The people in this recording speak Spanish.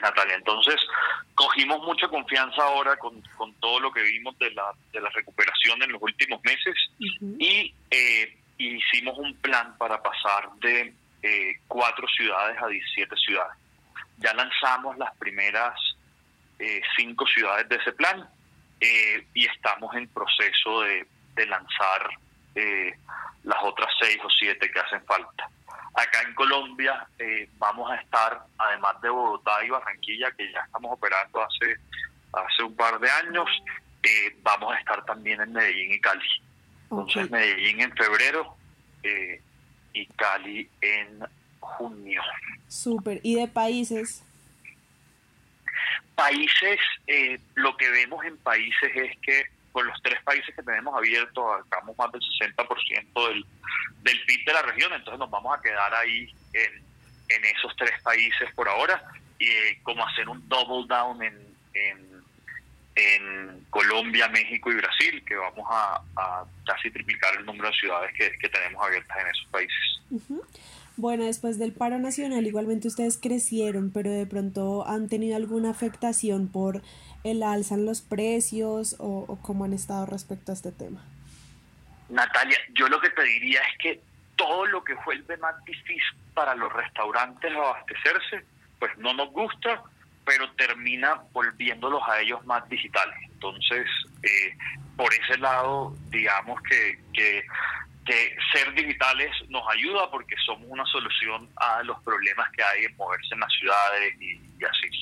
Natalia. Entonces, cogimos mucha confianza ahora con, todo lo que vimos de la, de la recuperación en los últimos meses y eh, hicimos un plan para pasar de eh, cuatro ciudades a 17 ciudades. Ya lanzamos las primeras eh, cinco ciudades de ese plan y estamos en proceso de, de lanzar las otras seis o siete que hacen falta. Acá en Colombia eh, vamos a estar, además de Bogotá y Barranquilla, que ya estamos operando hace, hace un par de años, eh, vamos a estar también en Medellín y Cali. Entonces Medellín en febrero eh, y Cali en junio. Súper. ¿Y de países? Países, lo que vemos en países es que con los tres países que tenemos abiertos, sacamos más del 60% del, del PIB de la región, entonces nos vamos a quedar ahí en, esos tres países por ahora, y eh, como hacer un double down en, en, Colombia, México y Brasil, que vamos a, casi triplicar el número de ciudades que, tenemos abiertas en esos países. Bueno, después del paro nacional, igualmente ustedes crecieron, pero de pronto han tenido alguna afectación por el alza en los precios o, cómo han estado respecto a este tema. Natalia, yo lo que te diría es que todo lo que vuelve más difícil para los restaurantes abastecerse, pues no nos gusta, pero termina volviéndolos a ellos más digitales. Entonces, eh, por ese lado, digamos que, que que ser digitales nos ayuda porque somos una solución a los problemas que hay en moverse en las ciudades y, así.